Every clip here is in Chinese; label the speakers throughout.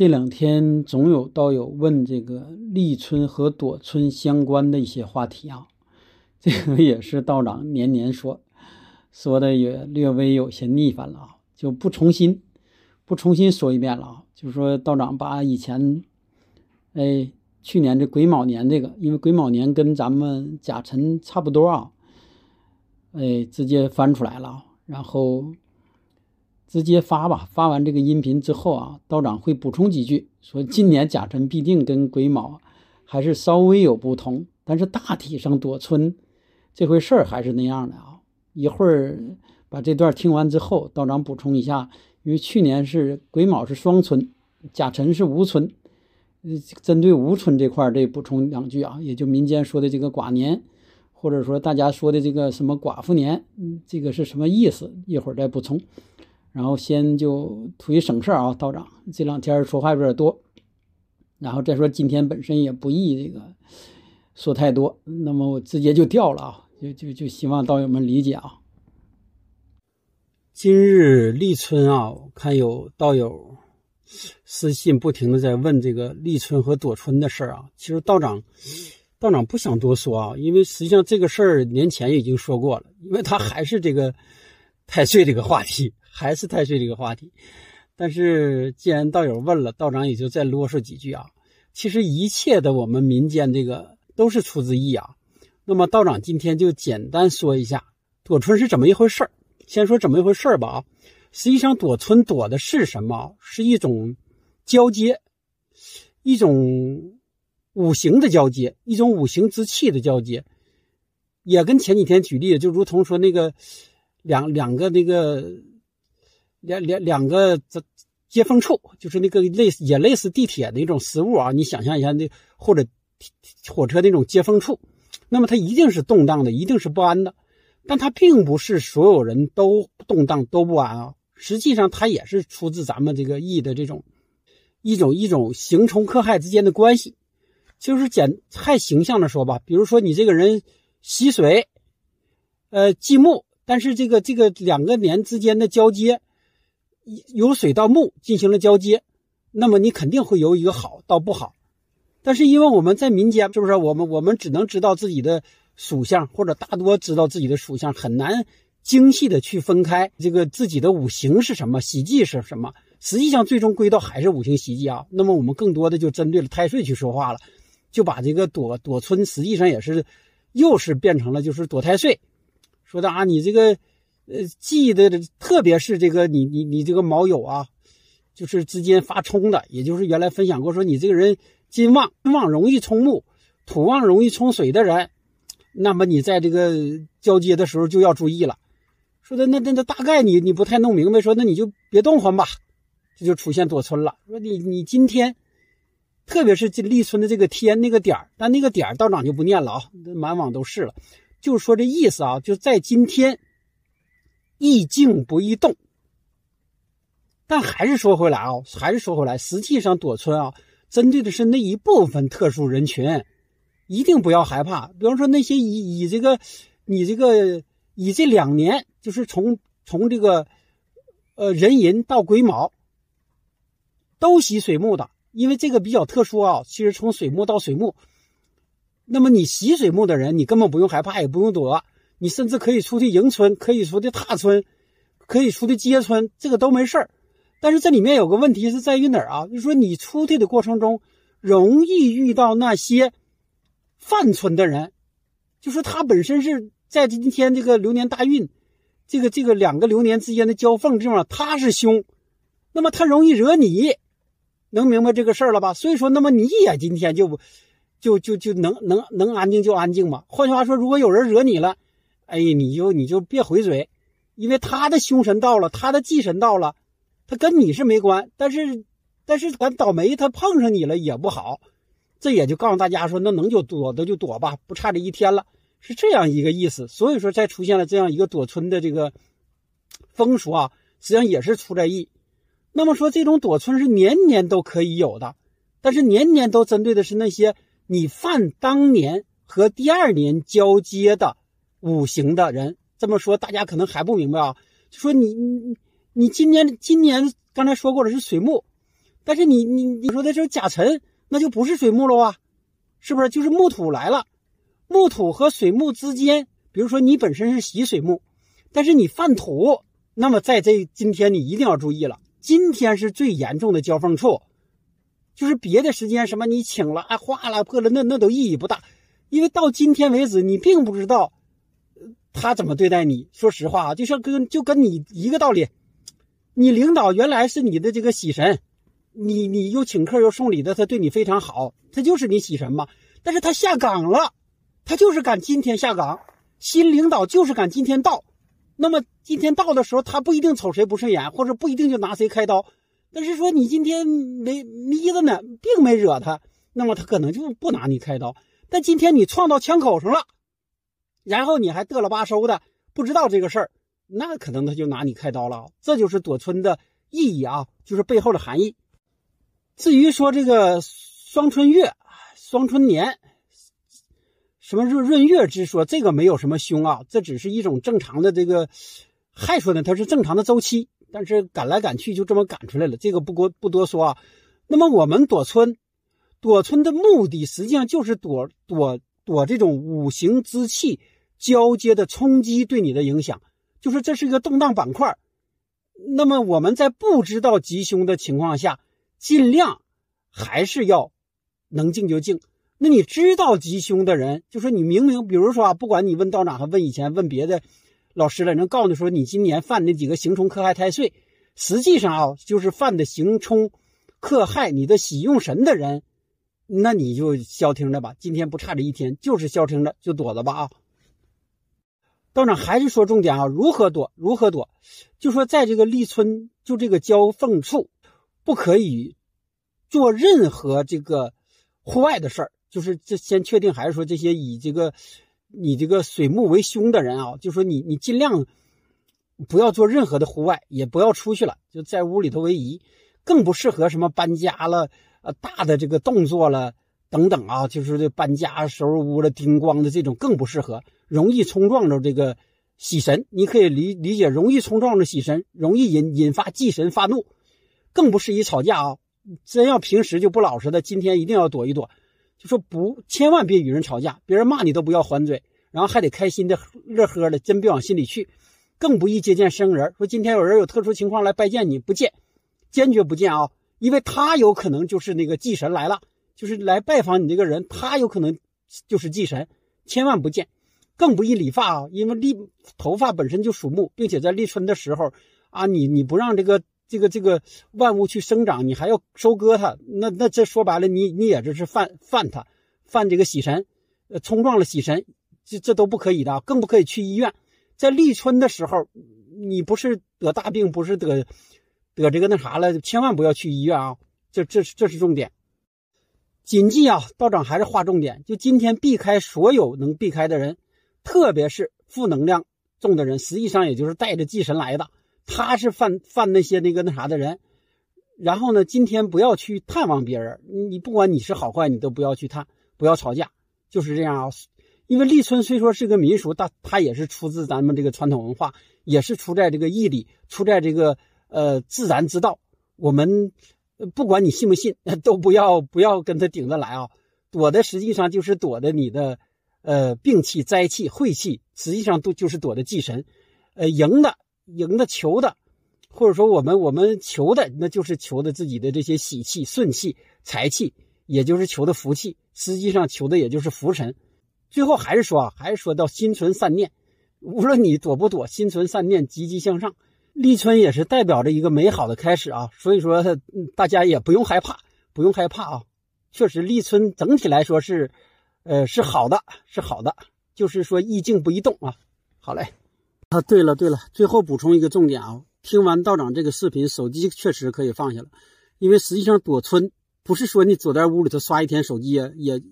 Speaker 1: 这两天总有道友问这个立春和躲春相关的一些话题啊，这个也是道长年年说，说的也略微有些腻烦了啊，就不重新不重新说一遍了啊，就是说道长把以前，哎，去年这癸卯年这个，因为癸卯年跟咱们甲辰差不多啊，哎，直接翻出来了，然后。直接发吧，发完这个音频之后啊，道长会补充几句，说今年甲辰必定跟癸卯还是稍微有不同，但是大体上躲春这回事儿还是那样的啊。一会儿把这段听完之后，道长补充一下，因为去年是癸卯是双春，甲辰是无春，针对无春这块儿，这补充两句啊，也就民间说的这个寡年，或者说大家说的这个什么寡妇年，嗯，这个是什么意思？一会儿再补充。然后先就图一省事儿啊，道长这两天说话有点多，然后再说今天本身也不易这个说太多，那么我直接就掉了啊，就就就希望道友们理解啊。今日立春啊，我看有道友私信不停的在问这个立春和躲春的事儿啊，其实道长道长不想多说啊，因为实际上这个事儿年前已经说过了，因为他还是这个太岁这个话题。还是太岁这个话题，但是既然道友问了，道长也就再啰嗦几句啊。其实一切的我们民间这个都是出自意啊。那么道长今天就简单说一下躲春是怎么一回事儿。先说怎么一回事儿吧啊。实际上躲春躲的是什么？是一种交接，一种五行的交接，一种五行之气的交接。也跟前几天举例，就如同说那个两两个那个。两两两个这接缝处，就是那个类似也类似地铁的一种实物啊，你想象一下那或者火车那种接缝处，那么它一定是动荡的，一定是不安的。但它并不是所有人都动荡都不安啊，实际上它也是出自咱们这个易的这种一种一种刑冲克害之间的关系。就是简太形象的说吧，比如说你这个人喜水，呃忌木，但是这个这个两个年之间的交接。由水到木进行了交接，那么你肯定会由一个好到不好。但是因为我们在民间，是不是我们我们只能知道自己的属相，或者大多知道自己的属相，很难精细的去分开这个自己的五行是什么，喜忌是什么。实际上最终归到还是五行喜忌啊。那么我们更多的就针对了太岁去说话了，就把这个躲躲春实际上也是又是变成了就是躲太岁，说的啊你这个。呃，记得特别是这个你你你这个卯酉啊，就是之间发冲的，也就是原来分享过说你这个人金旺旺容易冲木，土旺容易冲水的人，那么你在这个交接的时候就要注意了。说的那那那大概你你不太弄明白，说那你就别动换吧，这就出现躲春了。说你你今天，特别是这立春的这个天那个点儿，但那个点儿道长就不念了啊，满网都是了，就是说这意思啊，就在今天。易静不易动，但还是说回来啊，还是说回来，实际上躲春啊，针对的是那一部分特殊人群，一定不要害怕。比方说那些以以这个，你这个以这两年，就是从从这个，呃壬寅到癸卯，都喜水木的，因为这个比较特殊啊。其实从水木到水木，那么你喜水木的人，你根本不用害怕，也不用躲。你甚至可以出去迎春，可以出去踏春，可以出去接春，这个都没事儿。但是这里面有个问题是在于哪儿啊？就是说你出去的过程中，容易遇到那些犯春的人，就说他本身是在今天这个流年大运，这个这个两个流年之间的交缝地方，他是凶，那么他容易惹你，能明白这个事儿了吧？所以说，那么你也今天就就就就能能能安静就安静嘛。换句话说，如果有人惹你了，哎，你就你就别回嘴，因为他的凶神到了，他的忌神到了，他跟你是没关。但是，但是咱倒霉，他碰上你了也不好。这也就告诉大家说，那能就躲那就躲吧，不差这一天了，是这样一个意思。所以说，才出现了这样一个躲春的这个风俗啊，实际上也是出在意。那么说，这种躲春是年年都可以有的，但是年年都针对的是那些你犯当年和第二年交接的。五行的人这么说，大家可能还不明白啊。就说你你你今年今年刚才说过了是水木，但是你你你说的这甲辰，那就不是水木了啊，是不是？就是木土来了，木土和水木之间，比如说你本身是喜水木，但是你犯土，那么在这今天你一定要注意了，今天是最严重的交锋处，就是别的时间什么你请了啊化了破了，那那都意义不大，因为到今天为止你并不知道。他怎么对待你？说实话啊，就像跟就跟你一个道理，你领导原来是你的这个喜神，你你又请客又送礼的，他对你非常好，他就是你喜神嘛。但是他下岗了，他就是赶今天下岗，新领导就是赶今天到。那么今天到的时候，他不一定瞅谁不顺眼，或者不一定就拿谁开刀。但是说你今天没眯着呢，并没惹他，那么他可能就不拿你开刀。但今天你撞到枪口上了。然后你还嘚了吧收的，不知道这个事儿，那可能他就拿你开刀了。这就是躲春的意义啊，就是背后的含义。至于说这个双春月、双春年，什么闰闰月之说，这个没有什么凶啊，这只是一种正常的这个，还说呢，它是正常的周期，但是赶来赶去就这么赶出来了，这个不多不多说啊。那么我们躲春，躲春的目的实际上就是躲躲。躲这种五行之气交接的冲击对你的影响，就是这是一个动荡板块。那么我们在不知道吉凶的情况下，尽量还是要能静就静。那你知道吉凶的人，就说你明明，比如说啊，不管你问道长还问以前问别的老师了，能告诉你说你今年犯那几个刑冲克害太岁，实际上啊，就是犯的刑冲克害你的喜用神的人。那你就消停着吧，今天不差这一天，就是消停着就躲着吧啊！道长还是说重点啊，如何躲？如何躲？就说在这个立春，就这个交缝处，不可以做任何这个户外的事儿。就是这先确定，还是说这些以这个你这个水木为凶的人啊，就说你你尽量不要做任何的户外，也不要出去了，就在屋里头为宜，更不适合什么搬家了。呃，大的这个动作了等等啊，就是这搬家、收拾屋了、叮咣的这种更不适合，容易冲撞着这个喜神。你可以理理解，容易冲撞着喜神，容易引引发忌神发怒，更不适宜吵架啊。真要平时就不老实的，今天一定要躲一躲，就说不，千万别与人吵架，别人骂你都不要还嘴，然后还得开心的乐呵的，真别往心里去。更不宜接见生人，说今天有人有特殊情况来拜见你，不见，坚决不见啊。因为他有可能就是那个祭神来了，就是来拜访你这个人，他有可能就是祭神，千万不见，更不宜理发啊！因为立头发本身就属木，并且在立春的时候啊，你你不让这个这个这个万物去生长，你还要收割它，那那这说白了，你你也这是犯犯它，犯这个喜神，呃，冲撞了喜神，这这都不可以的，更不可以去医院。在立春的时候，你不是得大病，不是得。得这个那啥了，千万不要去医院啊！这、这是、这是重点。谨记啊，道长还是划重点，就今天避开所有能避开的人，特别是负能量重的人，实际上也就是带着祭神来的，他是犯犯那些那个那啥的人。然后呢，今天不要去探望别人，你不管你是好坏，你都不要去探，不要吵架，就是这样啊。因为立春虽说是个民俗，但它也是出自咱们这个传统文化，也是出在这个义里，出在这个。呃，自然之道，我们不管你信不信，都不要不要跟他顶着来啊！躲的实际上就是躲的你的呃病气、灾气、晦气，实际上都就是躲的忌神。呃，赢的赢的求的，或者说我们我们求的，那就是求的自己的这些喜气、顺气、财气，也就是求的福气。实际上求的也就是福神。最后还是说啊，还是说到心存善念，无论你躲不躲，心存善念，积极向上。立春也是代表着一个美好的开始啊，所以说大家也不用害怕，不用害怕啊。确实，立春整体来说是，呃，是好的，是好的，就是说宜静不宜动啊。好嘞，啊，对了对了，最后补充一个重点啊，听完道长这个视频，手机确实可以放下了，因为实际上躲春不是说你躲在屋里头刷一天手机也也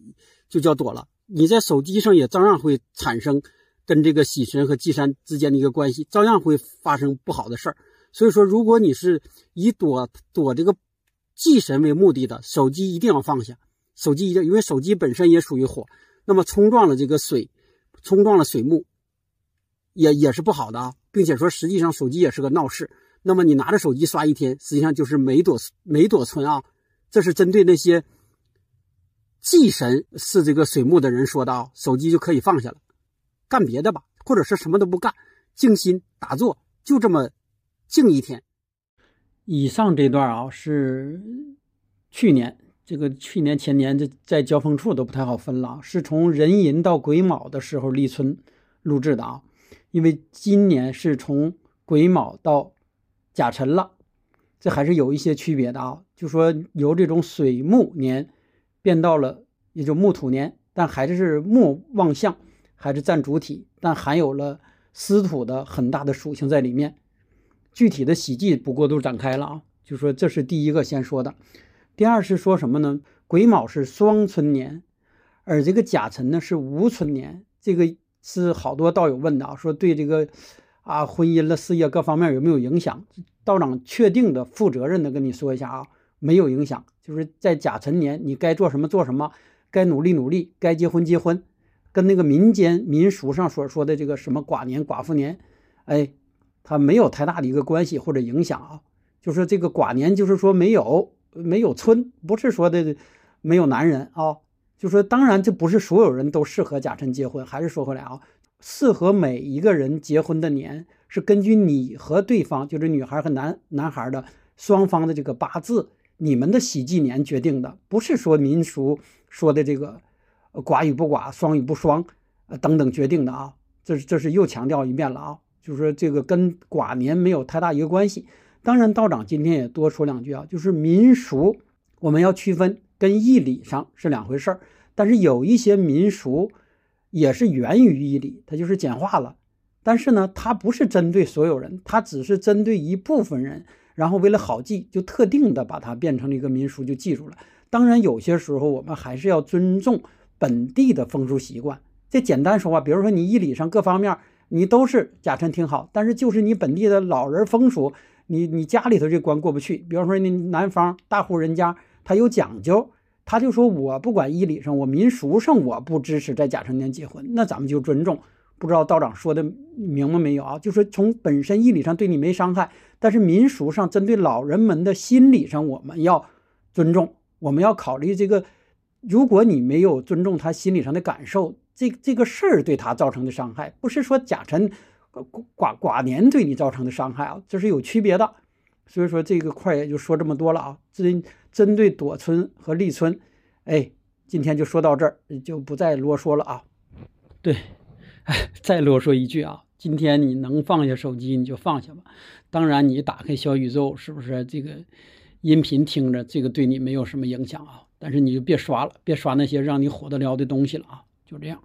Speaker 1: 就叫躲了，你在手机上也照样会产生。跟这个喜神和忌山之间的一个关系，照样会发生不好的事儿。所以说，如果你是以躲躲这个忌神为目的的，手机一定要放下。手机一定，因为手机本身也属于火，那么冲撞了这个水，冲撞了水木，也也是不好的啊。并且说，实际上手机也是个闹事。那么你拿着手机刷一天，实际上就是每朵每朵春啊。这是针对那些忌神是这个水木的人说的啊，手机就可以放下了，干别的吧，或者是什么都不干，静心打坐，就这么静一天。以上这段啊是去年，这个去年前年这在交锋处都不太好分了，是从壬寅到癸卯的时候立春录制的啊，因为今年是从癸卯到甲辰了，这还是有一些区别的啊。就说由这种水木年变到了也就木土年，但还是是木旺相，还是占主体，但含有了司土的很大的属性在里面。具体的喜忌不过都展开了啊。就说这是第一个先说的，第二是说什么呢？癸卯是双春年，而这个甲辰呢是无春年。这个是好多道友问的啊，说对这个啊婚姻了、事业各方面有没有影响？道长确定的、负责任的跟你说一下啊。没有影响，就是在甲辰年，你该做什么做什么，该努力努力，该结婚结婚，跟那个民间民俗上所说的这个什么寡年寡妇年，哎，它没有太大的一个关系或者影响啊。就是这个寡年，就是说没有没有村，不是说的没有男人啊。就说当然这不是所有人都适合甲辰结婚，还是说回来啊，适合每一个人结婚的年是根据你和对方，就是女孩和男男孩的双方的这个八字。你们的喜忌年决定的，不是说民俗说的这个寡与不寡、双与不双，呃等等决定的啊。这是这是又强调一遍了啊，就是说这个跟寡年没有太大一个关系。当然，道长今天也多说两句啊，就是民俗我们要区分，跟义理上是两回事儿。但是有一些民俗也是源于义理，它就是简化了。但是呢，它不是针对所有人，它只是针对一部分人。然后为了好记，就特定的把它变成了一个民俗，就记住了。当然，有些时候我们还是要尊重本地的风俗习惯。这简单说话，比如说你义理上各方面你都是甲辰挺好，但是就是你本地的老人风俗，你你家里头这关过不去。比方说你南方大户人家，他有讲究，他就说我不管义理上，我民俗上我不支持在甲辰年结婚，那咱们就尊重。不知道道长说的明白没有啊？就是从本身义理上对你没伤害，但是民俗上针对老人们的心理上，我们要尊重，我们要考虑这个。如果你没有尊重他心理上的感受，这这个事儿对他造成的伤害，不是说甲辰寡寡年对你造成的伤害啊，这是有区别的。所以说这个块也就说这么多了啊。针针对躲春和立春，哎，今天就说到这儿，就不再啰嗦了啊。对。哎 再啰嗦一句啊，今天你能放下手机你就放下吧。当然，你打开小宇宙，是不是这个音频听着，这个对你没有什么影响啊？但是你就别刷了，别刷那些让你火得了的东西了啊！就这样。